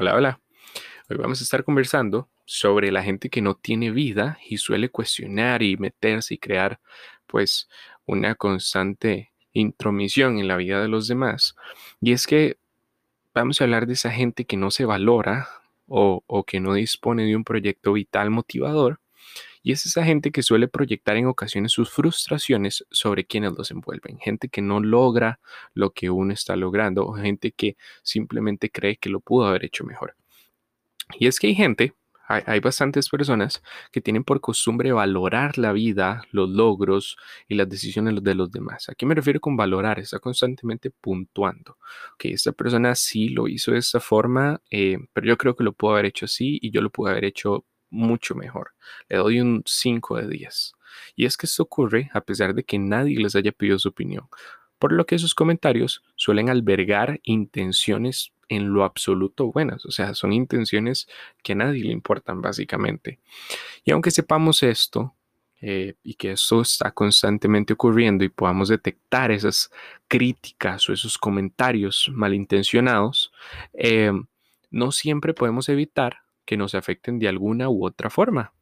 Hola, hola. Hoy vamos a estar conversando sobre la gente que no tiene vida y suele cuestionar y meterse y crear pues una constante intromisión en la vida de los demás. Y es que vamos a hablar de esa gente que no se valora o, o que no dispone de un proyecto vital motivador y es esa gente que suele proyectar en ocasiones sus frustraciones sobre quienes los envuelven. Gente que no logra lo que uno está logrando o gente que simplemente cree que lo pudo haber hecho mejor. Y es que hay gente, hay, bastantes personas que tienen por costumbre valorar la vida, los logros y las decisiones de los demás. ¿A qué me refiero con valorar? Está constantemente puntuando. Que esta persona sí lo hizo de esta forma, eh, pero yo creo que lo pudo haber hecho así y yo lo pude haber hecho mucho mejor. Le doy un 5 de 10. Y es que esto ocurre a pesar de que nadie les haya pedido su opinión, por lo que sus comentarios suelen albergar intenciones en lo absoluto buenas, o sea, son intenciones que a nadie le importan básicamente. Y aunque sepamos esto, eh, y que esto está constantemente ocurriendo y podamos detectar esas críticas o esos comentarios malintencionados, eh, no siempre podemos evitar que nos afecten de alguna u otra forma.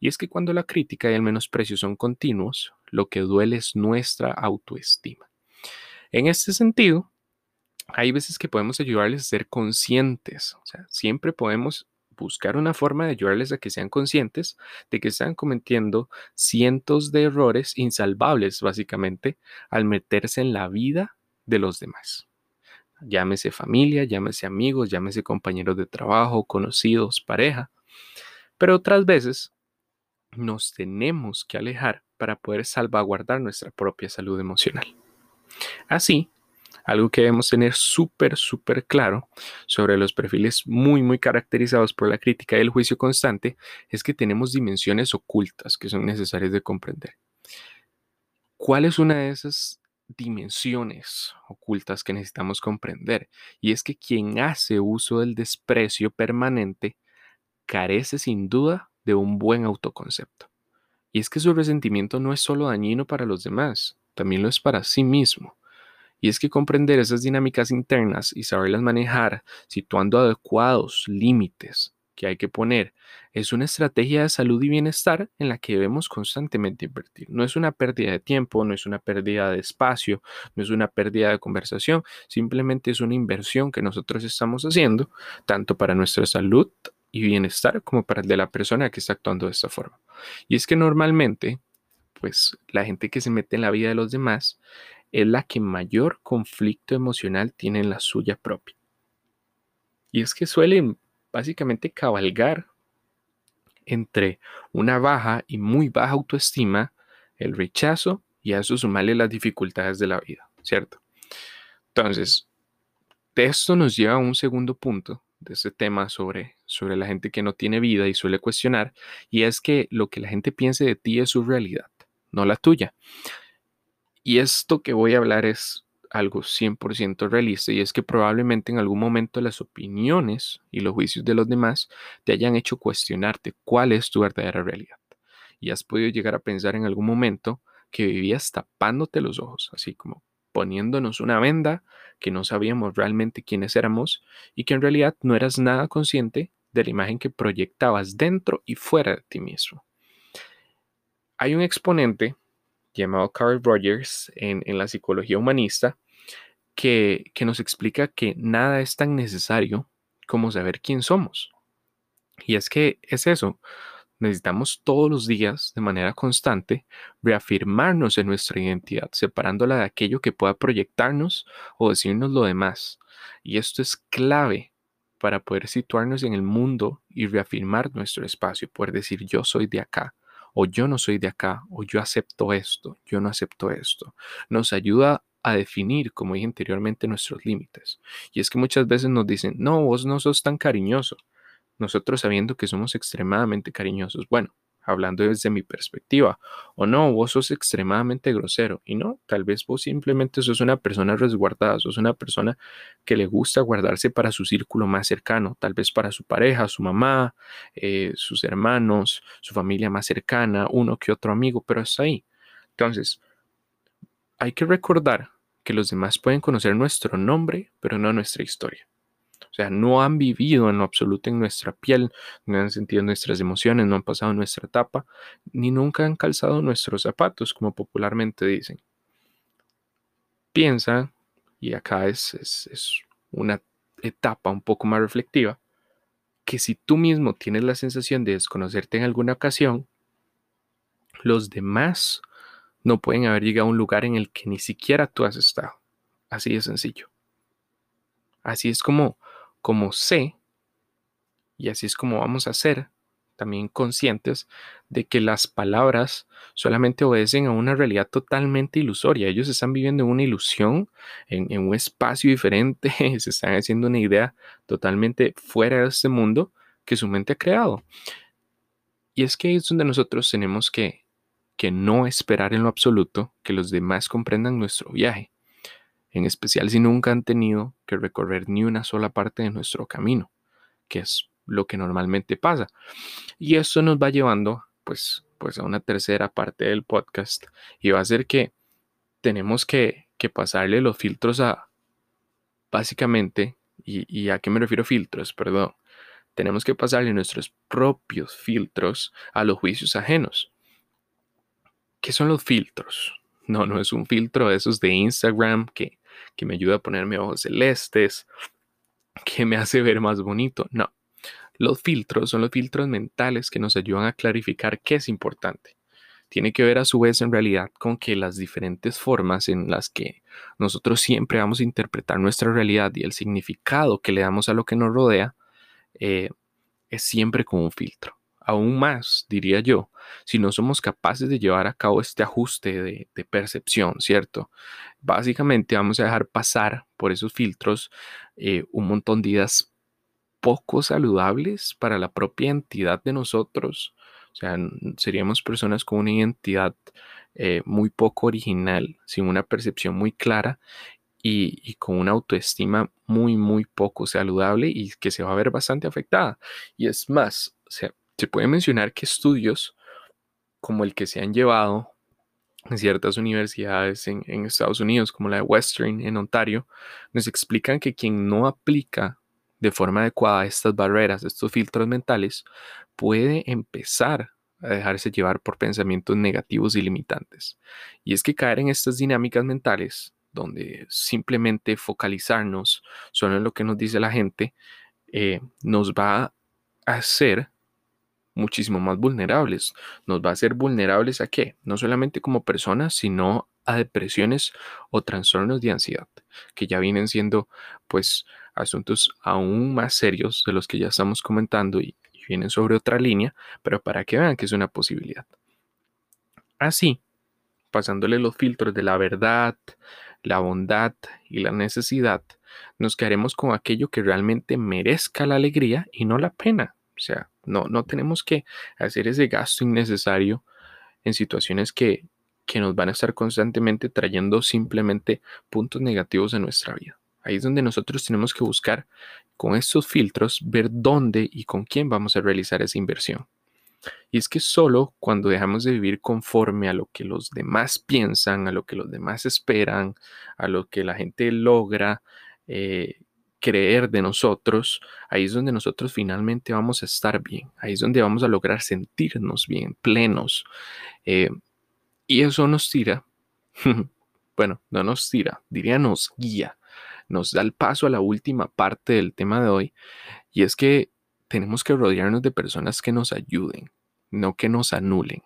Y es que cuando la crítica y el menosprecio son continuos, lo que duele es nuestra autoestima. En este sentido, hay veces que podemos ayudarles a ser conscientes, siempre podemos buscar una forma de ayudarles a que sean conscientes de que están cometiendo cientos de errores insalvables, básicamente, al meterse en la vida de los demás llámese familia, llámese amigos, llámese compañeros de trabajo, conocidos, pareja. Pero otras veces nos tenemos que alejar para poder salvaguardar nuestra propia salud emocional. Así, algo que debemos tener súper, súper claro sobre los perfiles muy, muy caracterizados por la crítica y el juicio constante es que tenemos dimensiones ocultas que son necesarias de comprender. ¿Cuál es una de esas dimensiones ocultas que necesitamos comprender. Y es que quien hace uso del desprecio permanente carece sin duda de un buen autoconcepto. Y es que su resentimiento no es solo dañino para los demás, también lo es para sí mismo. Y es que comprender esas dinámicas internas y saberlas manejar, situando adecuados límites que hay que poner es una estrategia de salud y bienestar en la que debemos constantemente invertir. No es una pérdida de tiempo, no es una pérdida de espacio, no es una pérdida de conversación, simplemente es una inversión que nosotros estamos haciendo, tanto para nuestra salud y bienestar como para el de la persona que está actuando de esta forma. Y es que normalmente, pues la gente que se mete en la vida de los demás es la que mayor conflicto emocional tiene en la suya propia. Y es que suelen básicamente cabalgar entre una baja y muy baja autoestima, el rechazo y a eso sumarle las dificultades de la vida, ¿cierto? Entonces, esto nos lleva a un segundo punto de este tema sobre, sobre la gente que no tiene vida y suele cuestionar, y es que lo que la gente piense de ti es su realidad, no la tuya. Y esto que voy a hablar es algo 100% realista y es que probablemente en algún momento las opiniones y los juicios de los demás te hayan hecho cuestionarte cuál es tu verdadera realidad. Y has podido llegar a pensar en algún momento que vivías tapándote los ojos, así como poniéndonos una venda que no sabíamos realmente quiénes éramos y que en realidad no eras nada consciente de la imagen que proyectabas dentro y fuera de ti mismo. Hay un exponente llamado Carl Rogers en, la psicología humanista, que, que nos explica que nada es tan necesario como saber quién somos. Y es que es eso, necesitamos todos los días, de manera constante, reafirmarnos en nuestra identidad, separándola de aquello que pueda proyectarnos o decirnos lo demás. Y esto es clave para poder situarnos en el mundo y reafirmar nuestro espacio, poder decir yo soy de acá, o yo no soy de acá, o yo acepto esto, yo no acepto esto. Nos ayuda a definir, como dije anteriormente, nuestros límites. Y es que muchas veces nos dicen, no, vos no sos tan cariñoso. Nosotros sabiendo que somos extremadamente cariñosos. Bueno, hablando desde mi perspectiva. O no, vos sos extremadamente grosero. Y no, tal vez vos simplemente sos una persona resguardada, sos una persona que le gusta guardarse para su círculo más cercano, tal vez para su pareja, su mamá, eh, sus hermanos, su familia más cercana, uno que otro amigo, pero es ahí. Entonces, hay que recordar que los demás pueden conocer nuestro nombre, pero no nuestra historia. Sea, no han vivido en lo absoluto en nuestra piel, no han sentido nuestras emociones, no han pasado nuestra etapa, ni nunca han calzado nuestros zapatos, como popularmente dicen. Piensa, y acá es, es una etapa un poco más reflexiva, que si tú mismo tienes la sensación de desconocerte en alguna ocasión, los demás no pueden haber llegado a un lugar en el que ni siquiera tú has estado. Así de sencillo. Así es como, como sé, y así es como vamos a ser también conscientes de que las palabras solamente obedecen a una realidad totalmente ilusoria. Ellos están viviendo en una ilusión, en, un espacio diferente, se están haciendo una idea totalmente fuera de este mundo que su mente ha creado. Y es que es donde nosotros tenemos que, que no esperar en lo absoluto que los demás comprendan nuestro viaje, en especial si nunca han tenido que recorrer ni una sola parte de nuestro camino, que es lo que normalmente pasa. Y eso nos va llevando pues, pues a una tercera parte del podcast y va a ser que tenemos que, que pasarle los filtros a, básicamente, y, y, a qué me refiero filtros, perdón, tenemos que pasarle nuestros propios filtros a los juicios ajenos. ¿Qué son los filtros? No, no es un filtro de esos de Instagram que, que me ayuda a ponerme ojos celestes, que me hace ver más bonito. No, los filtros son los filtros mentales que nos ayudan a clarificar qué es importante. Tiene que ver a su vez en realidad con que las diferentes formas en las que nosotros siempre vamos a interpretar nuestra realidad y el significado que le damos a lo que nos rodea eh, es siempre con un filtro. Aún más, diría yo, si no somos capaces de llevar a cabo este ajuste de, percepción, ¿cierto? Básicamente vamos a dejar pasar por esos filtros eh, un montón de ideas poco saludables para la propia entidad de nosotros. O sea, seríamos personas con una identidad eh, muy poco original, sin una percepción muy clara y, con una autoestima muy, muy poco saludable y que se va a ver bastante afectada. Y es más, o sea, se puede mencionar que estudios como el que se han llevado en ciertas universidades en, Estados Unidos, como la de Western en Ontario, nos explican que quien no aplica de forma adecuada estas barreras, estos filtros mentales, puede empezar a dejarse llevar por pensamientos negativos y limitantes. Y es que caer en estas dinámicas mentales, donde simplemente focalizarnos solo en lo que nos dice la gente, eh, nos va a hacer muchísimo más vulnerables. Nos va a hacer vulnerables a qué? No solamente como personas, sino a depresiones o trastornos de ansiedad, que ya vienen siendo pues asuntos aún más serios de los que ya estamos comentando y, vienen sobre otra línea, pero para que vean que es una posibilidad. Así, pasándole los filtros de la verdad, la bondad y la necesidad, nos quedaremos con aquello que realmente merezca la alegría y no la pena. O sea, no, no tenemos que hacer ese gasto innecesario en situaciones que, que nos van a estar constantemente trayendo simplemente puntos negativos en nuestra vida. Ahí es donde nosotros tenemos que buscar con estos filtros ver dónde y con quién vamos a realizar esa inversión. Y es que solo cuando dejamos de vivir conforme a lo que los demás piensan, a lo que los demás esperan, a lo que la gente logra eh, creer de nosotros, ahí es donde nosotros finalmente vamos a estar bien, ahí es donde vamos a lograr sentirnos bien, plenos. Eh, y eso nos tira, bueno, no nos tira, diría nos guía nos da el paso a la última parte del tema de hoy, y es que tenemos que rodearnos de personas que nos ayuden, no que nos anulen.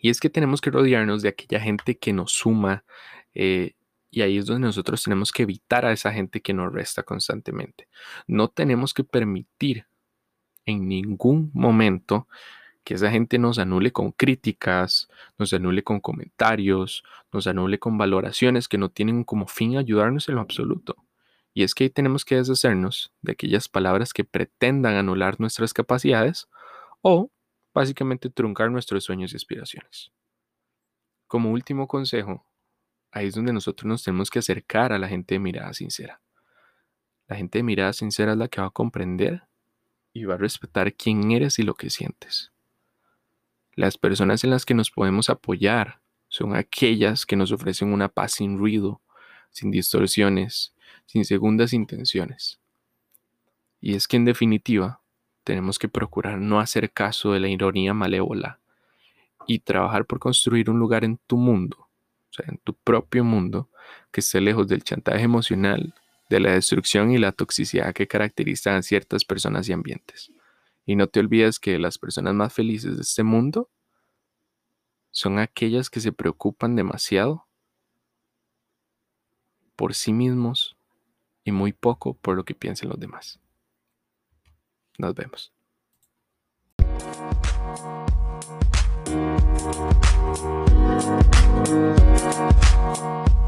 Y es que tenemos que rodearnos de aquella gente que nos suma, eh, y ahí es donde nosotros tenemos que evitar a esa gente que nos resta constantemente. No tenemos que permitir en ningún momento que esa gente nos anule con críticas, nos anule con comentarios, nos anule con valoraciones que no tienen como fin ayudarnos en lo absoluto. Y es que tenemos que deshacernos de aquellas palabras que pretendan anular nuestras capacidades o básicamente truncar nuestros sueños y aspiraciones. Como último consejo, ahí es donde nosotros nos tenemos que acercar a la gente de mirada sincera. La gente de mirada sincera es la que va a comprender y va a respetar quién eres y lo que sientes. Las personas en las que nos podemos apoyar son aquellas que nos ofrecen una paz sin ruido, sin distorsiones, sin segundas intenciones. Y es que en definitiva tenemos que procurar no hacer caso de la ironía malévola y trabajar por construir un lugar en tu mundo, o sea, en tu propio mundo, que esté lejos del chantaje emocional, de la destrucción y la toxicidad que caracterizan a ciertas personas y ambientes. Y no te olvides que las personas más felices de este mundo son aquellas que se preocupan demasiado por sí mismos y muy poco por lo que piensen los demás. Nos vemos. We'll be right.